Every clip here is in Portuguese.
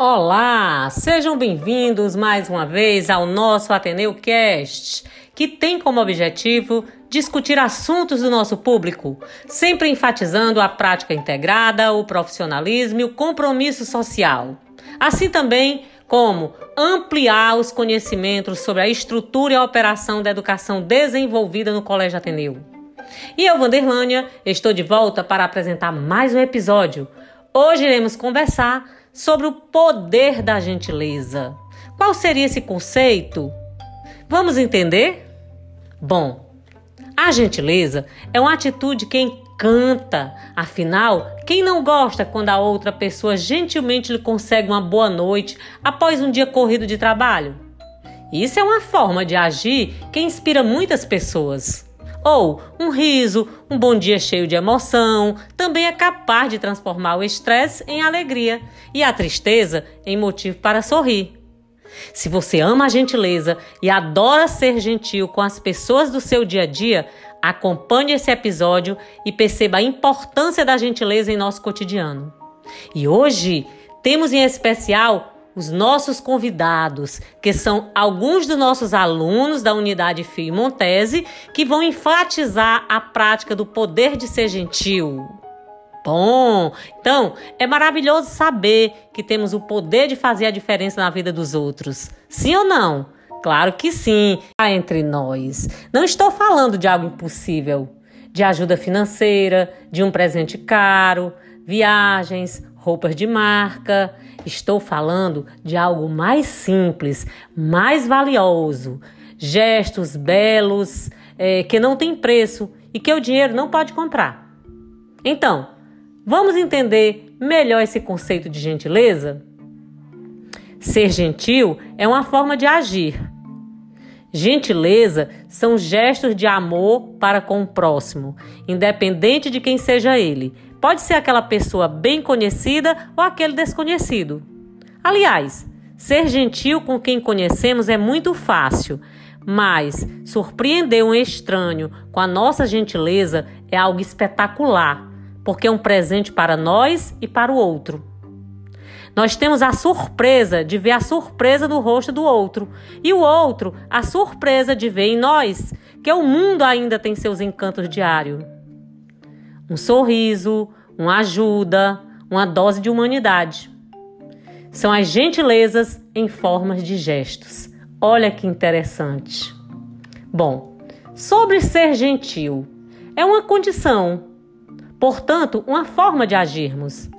Olá, sejam bem-vindos mais uma vez ao nosso Ateneu Cast, que tem como objetivo discutir assuntos do nosso público, sempre enfatizando a prática integrada, o profissionalismo e o compromisso social. Assim também como ampliar os conhecimentos sobre a estrutura e a operação da educação desenvolvida no Colégio Ateneu. E eu, Vanderlânia, estou de volta para apresentar mais um episódio. Hoje iremos conversar sobre o poder da gentileza. Qual seria esse conceito? Vamos entender? Bom, a gentileza é uma atitude que encanta. Afinal, quem não gosta quando a outra pessoa gentilmente lhe consegue uma boa noite após um dia corrido de trabalho? Isso é uma forma de agir que inspira muitas pessoas. Ou um riso, um bom dia cheio de emoção, também é capaz de transformar o estresse em alegria e a tristeza em motivo para sorrir. Se você ama a gentileza e adora ser gentil com as pessoas do seu dia a dia, acompanhe esse episódio e perceba a importância da gentileza em nosso cotidiano. E hoje temos em especial os nossos convidados, que são alguns dos nossos alunos da unidade Fio Montese, que vão enfatizar a prática do poder de ser gentil. Bom, então é maravilhoso saber que temos o poder de fazer a diferença na vida dos outros. Sim ou não? Claro que sim, há entre nós. Não estou falando de algo impossível, de ajuda financeira, de um presente caro, viagens, roupas de marca. Estou falando de algo mais simples, mais valioso, gestos belos é, que não tem preço e que o dinheiro não pode comprar. Então, vamos entender melhor esse conceito de gentileza? Ser gentil é uma forma de agir. Gentileza são gestos de amor para com o próximo, independente de quem seja ele Pode ser aquela pessoa bem conhecida ou aquele desconhecido. Aliás, ser gentil com quem conhecemos é muito fácil, mas surpreender um estranho com a nossa gentileza é algo espetacular, porque é um presente para nós e para o outro. Nós temos a surpresa de ver a surpresa no rosto do outro, e o outro a surpresa de ver em nós que o mundo ainda tem seus encantos diários um sorriso, uma ajuda, uma dose de humanidade. São as gentilezas em formas de gestos. Olha que interessante. Bom, sobre ser gentil, é uma condição, portanto, uma forma de agirmos.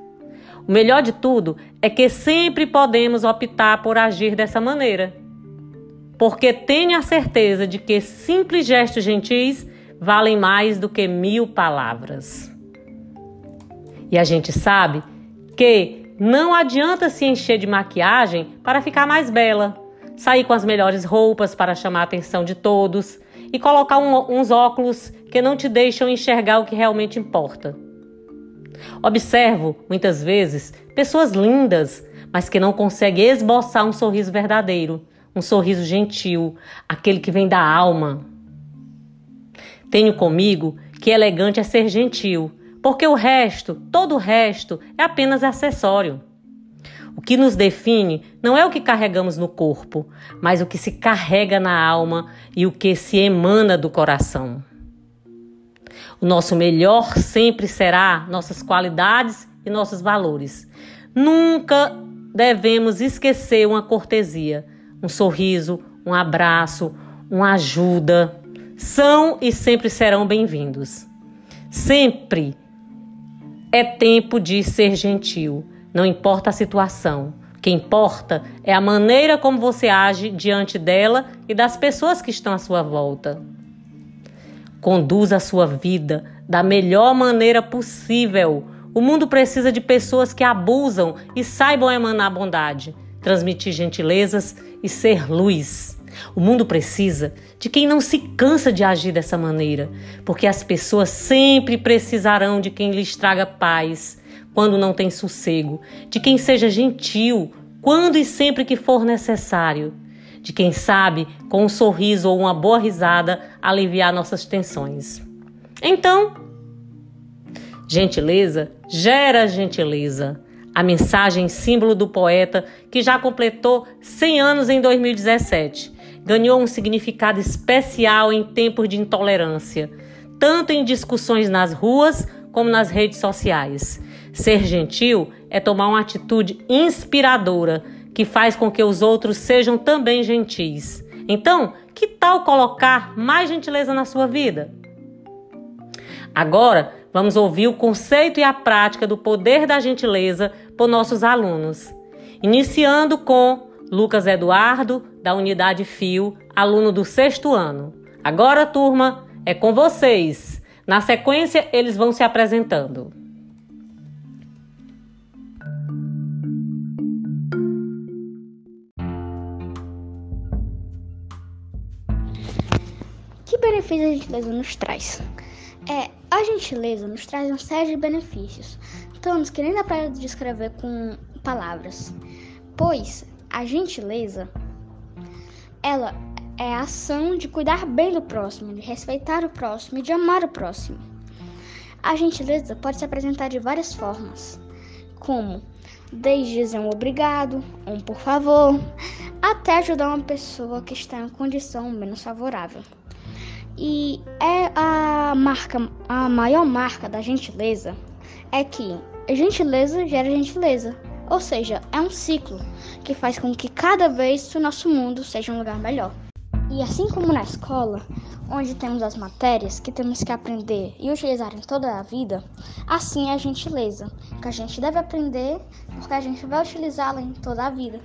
O melhor de tudo é que sempre podemos optar por agir dessa maneira. Porque tenha a certeza de que simples gestos gentis valem mais do que mil palavras. E a gente sabe que não adianta se encher de maquiagem para ficar mais bela, sair com as melhores roupas para chamar a atenção de todos e colocar um, uns óculos que não te deixam enxergar o que realmente importa. Observo, muitas vezes, pessoas lindas, mas que não conseguem esboçar um sorriso verdadeiro, um sorriso gentil, aquele que vem da alma. Tenho comigo que elegante é ser gentil, porque o resto, todo o resto, é apenas acessório. O que nos define não é o que carregamos no corpo, mas o que se carrega na alma e o que se emana do coração. O nosso melhor sempre será nossas qualidades e nossos valores. Nunca devemos esquecer uma cortesia, um sorriso, um abraço, uma ajuda são e sempre serão bem-vindos. Sempre é tempo de ser gentil, não importa a situação. O que importa é a maneira como você age diante dela e das pessoas que estão à sua volta. Conduza a sua vida da melhor maneira possível. O mundo precisa de pessoas que abusam e saibam emanar bondade, transmitir gentilezas e ser luz. O mundo precisa de quem não se cansa de agir dessa maneira, porque as pessoas sempre precisarão de quem lhes traga paz quando não tem sossego, de quem seja gentil quando e sempre que for necessário, de quem sabe, com um sorriso ou uma boa risada, aliviar nossas tensões. Então, gentileza gera gentileza. A mensagem símbolo do poeta, que já completou 100 anos em 2017, ganhou um significado especial em tempos de intolerância, tanto em discussões nas ruas como nas redes sociais. Ser gentil é tomar uma atitude inspiradora que faz com que os outros sejam também gentis. Então, que tal colocar mais gentileza na sua vida? Agora, vamos ouvir o conceito e a prática do poder da gentileza por nossos alunos. Iniciando com Lucas Eduardo, da unidade FIO, aluno do sexto ano. Agora, turma, é com vocês. Na sequência, eles vão se apresentando. Que benefício a gentileza nos traz? É, a gentileza nos traz uma série de benefícios, tantos que nem dá para descrever com palavras. Pois a gentileza, ela é a ação de cuidar bem do próximo, de respeitar o próximo e de amar o próximo. A gentileza pode se apresentar de várias formas, como desde dizer um obrigado, um por favor, até ajudar uma pessoa que está em condição menos favorável. E é a marca, a maior marca da gentileza é que gentileza gera gentileza. Ou seja, é um ciclo que faz com que cada vez o nosso mundo seja um lugar melhor. E assim como na escola, onde temos as matérias que temos que aprender e utilizar em toda a vida, assim é a gentileza, que a gente deve aprender porque a gente vai utilizá-la em toda a vida.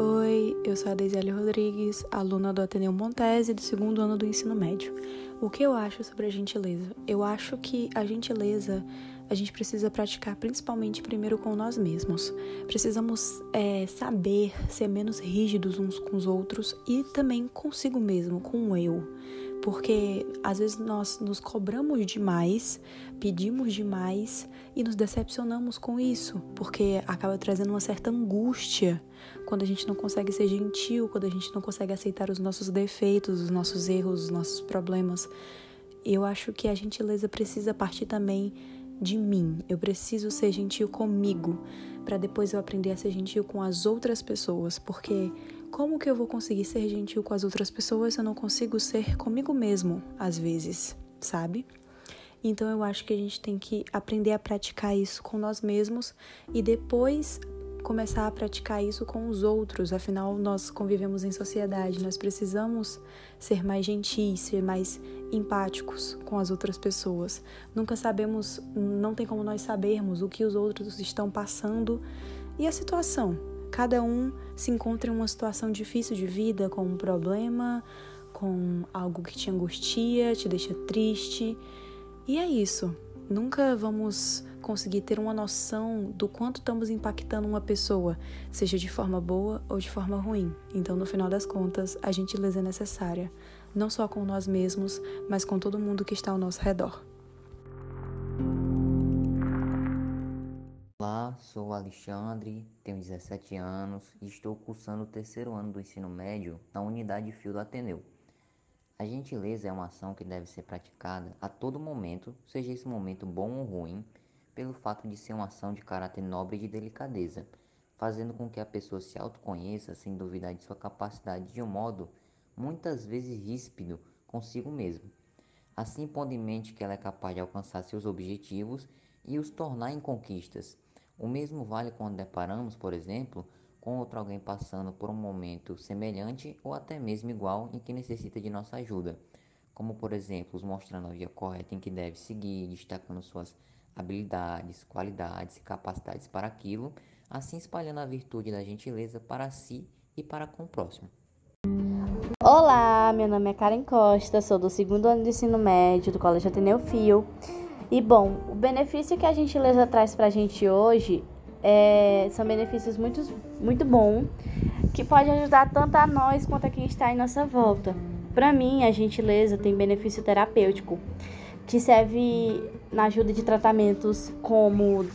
Oi, eu sou a Deisiele Rodrigues, aluna do Ateneu Montese do segundo ano do ensino médio. O que eu acho sobre a gentileza? Eu acho que a gentileza a gente precisa praticar principalmente primeiro com nós mesmos. Precisamos é, saber ser menos rígidos uns com os outros e também consigo mesmo, com o eu. Porque às vezes nós nos cobramos demais, pedimos demais e nos decepcionamos com isso, porque acaba trazendo uma certa angústia quando a gente não consegue ser gentil, quando a gente não consegue aceitar os nossos defeitos, os nossos erros, os nossos problemas. Eu acho que a gentileza precisa partir também de mim. Eu preciso ser gentil comigo para depois eu aprender a ser gentil com as outras pessoas, porque como que eu vou conseguir ser gentil com as outras pessoas se eu não consigo ser comigo mesmo às vezes, sabe? Então eu acho que a gente tem que aprender a praticar isso com nós mesmos e depois começar a praticar isso com os outros, afinal nós convivemos em sociedade, nós precisamos ser mais gentis, ser mais empáticos com as outras pessoas. Nunca sabemos, não tem como nós sabermos o que os outros estão passando e a situação. Cada um se encontra em uma situação difícil de vida, com um problema, com algo que te angustia, te deixa triste. E é isso. Nunca vamos conseguir ter uma noção do quanto estamos impactando uma pessoa, seja de forma boa ou de forma ruim. Então, no final das contas, a gentileza é necessária, não só com nós mesmos, mas com todo mundo que está ao nosso redor. Olá, sou Alexandre, tenho 17 anos e estou cursando o terceiro ano do ensino médio na unidade Fio do Ateneu. A gentileza é uma ação que deve ser praticada a todo momento, seja esse momento bom ou ruim, pelo fato de ser uma ação de caráter nobre e de delicadeza, fazendo com que a pessoa se autoconheça sem duvidar de sua capacidade de um modo muitas vezes ríspido consigo mesmo. Assim pondo em mente que ela é capaz de alcançar seus objetivos e os tornar em conquistas. O mesmo vale quando deparamos, por exemplo, com outro alguém passando por um momento semelhante ou até mesmo igual em que necessita de nossa ajuda, como por exemplo, os mostrando a via correta em que deve seguir, destacando suas habilidades, qualidades e capacidades para aquilo, assim espalhando a virtude da gentileza para si e para com o próximo. Olá, meu nome é Karen Costa, sou do segundo ano de ensino médio do Colégio Ateneu Fio. E bom, o benefício que a gentileza traz para a gente hoje é, são benefícios muito, muito bons que pode ajudar tanto a nós quanto a quem está em nossa volta. Para mim, a gentileza tem benefício terapêutico que serve na ajuda de tratamentos como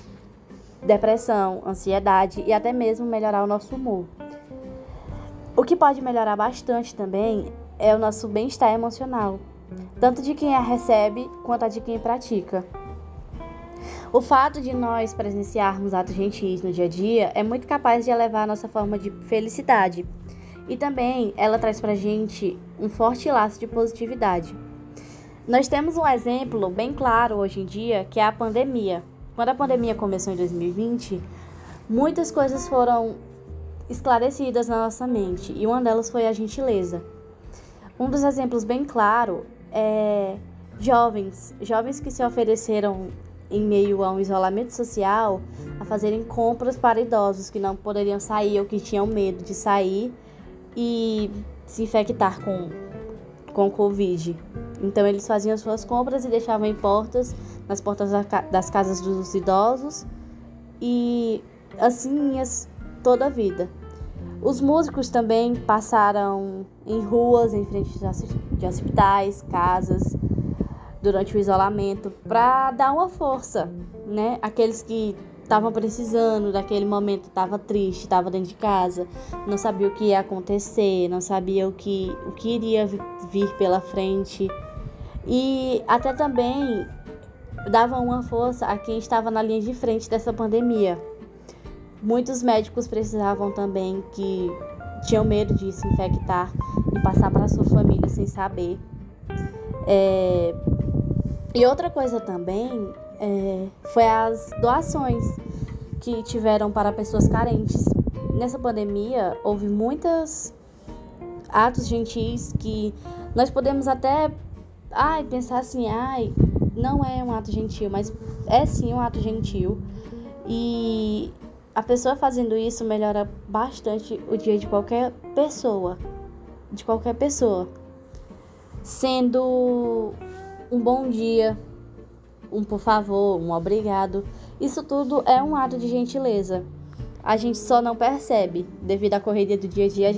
depressão, ansiedade e até mesmo melhorar o nosso humor. O que pode melhorar bastante também é o nosso bem-estar emocional, tanto de quem a recebe quanto a de quem pratica. O fato de nós presenciarmos atos gentis no dia a dia é muito capaz de elevar a nossa forma de felicidade. E também ela traz pra gente um forte laço de positividade. Nós temos um exemplo bem claro hoje em dia, que é a pandemia. Quando a pandemia começou em 2020, muitas coisas foram esclarecidas na nossa mente e uma delas foi a gentileza. Um dos exemplos bem claro é jovens, jovens que se ofereceram em meio a um isolamento social a fazerem compras para idosos que não poderiam sair ou que tinham medo de sair e se infectar com com Covid. Então eles faziam suas compras e deixavam em portas, nas portas das casas dos idosos e assim toda a vida. Os músicos também passaram em ruas, em frente de hospitais, casas, durante o isolamento, para dar uma força, né? Aqueles que estavam precisando daquele momento, estava triste, estava dentro de casa, não sabia o que ia acontecer, não sabia o que, o que iria vir pela frente. E até também dava uma força a quem estava na linha de frente dessa pandemia. Muitos médicos precisavam também que tinham medo de se infectar e passar para sua família sem saber. É... E outra coisa também é... foi as doações que tiveram para pessoas carentes. Nessa pandemia houve muitos atos gentis que nós podemos até ai, pensar assim, ai, não é um ato gentil, mas é sim um ato gentil. E a pessoa fazendo isso melhora bastante o dia de qualquer pessoa. De qualquer pessoa. Sendo um bom dia, um por favor, um obrigado. Isso tudo é um ato de gentileza. A gente só não percebe devido à correria do dia a dia.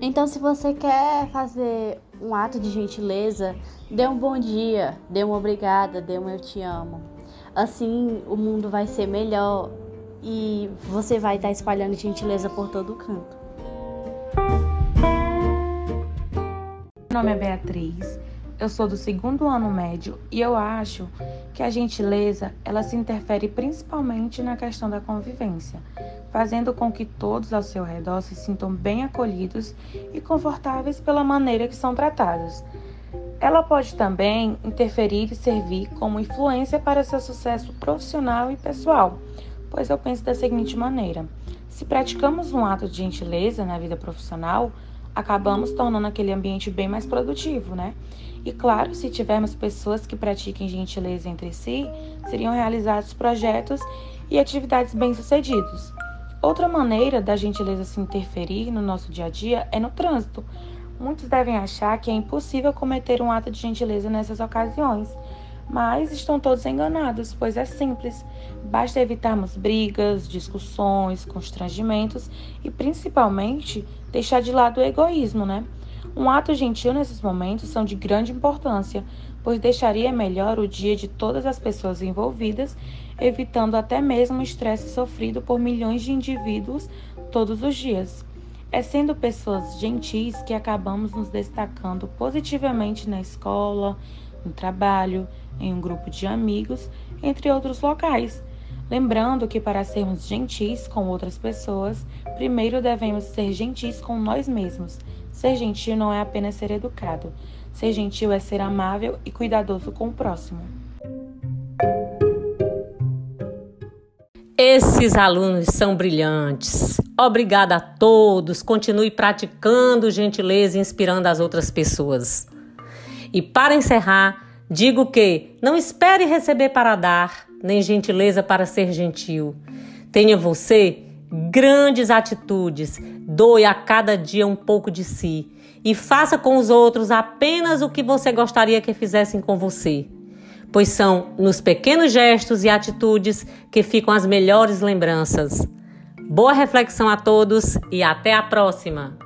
Então, se você quer fazer um ato de gentileza, dê um bom dia, dê uma obrigada, dê um eu te amo. Assim o mundo vai ser melhor e você vai estar espalhando gentileza por todo o canto. Meu nome é Beatriz, eu sou do segundo ano médio e eu acho que a gentileza ela se interfere principalmente na questão da convivência, fazendo com que todos ao seu redor se sintam bem acolhidos e confortáveis pela maneira que são tratados. Ela pode também interferir e servir como influência para seu sucesso profissional e pessoal, pois eu penso da seguinte maneira: se praticamos um ato de gentileza na vida profissional, acabamos tornando aquele ambiente bem mais produtivo, né? E claro, se tivermos pessoas que pratiquem gentileza entre si, seriam realizados projetos e atividades bem-sucedidos. Outra maneira da gentileza se interferir no nosso dia a dia é no trânsito. Muitos devem achar que é impossível cometer um ato de gentileza nessas ocasiões, mas estão todos enganados, pois é simples. Basta evitarmos brigas, discussões, constrangimentos e principalmente deixar de lado o egoísmo, né? Um ato gentil nesses momentos são de grande importância, pois deixaria melhor o dia de todas as pessoas envolvidas, evitando até mesmo o estresse sofrido por milhões de indivíduos todos os dias. É sendo pessoas gentis que acabamos nos destacando positivamente na escola, no trabalho, em um grupo de amigos, entre outros locais. Lembrando que para sermos gentis com outras pessoas, primeiro devemos ser gentis com nós mesmos. Ser gentil não é apenas ser educado. Ser gentil é ser amável e cuidadoso com o próximo. Esses alunos são brilhantes. Obrigada a todos. Continue praticando gentileza e inspirando as outras pessoas. E para encerrar, digo que não espere receber para dar nem gentileza para ser gentil. Tenha você grandes atitudes, doe a cada dia um pouco de si e faça com os outros apenas o que você gostaria que fizessem com você. Pois são nos pequenos gestos e atitudes que ficam as melhores lembranças. Boa reflexão a todos e até a próxima!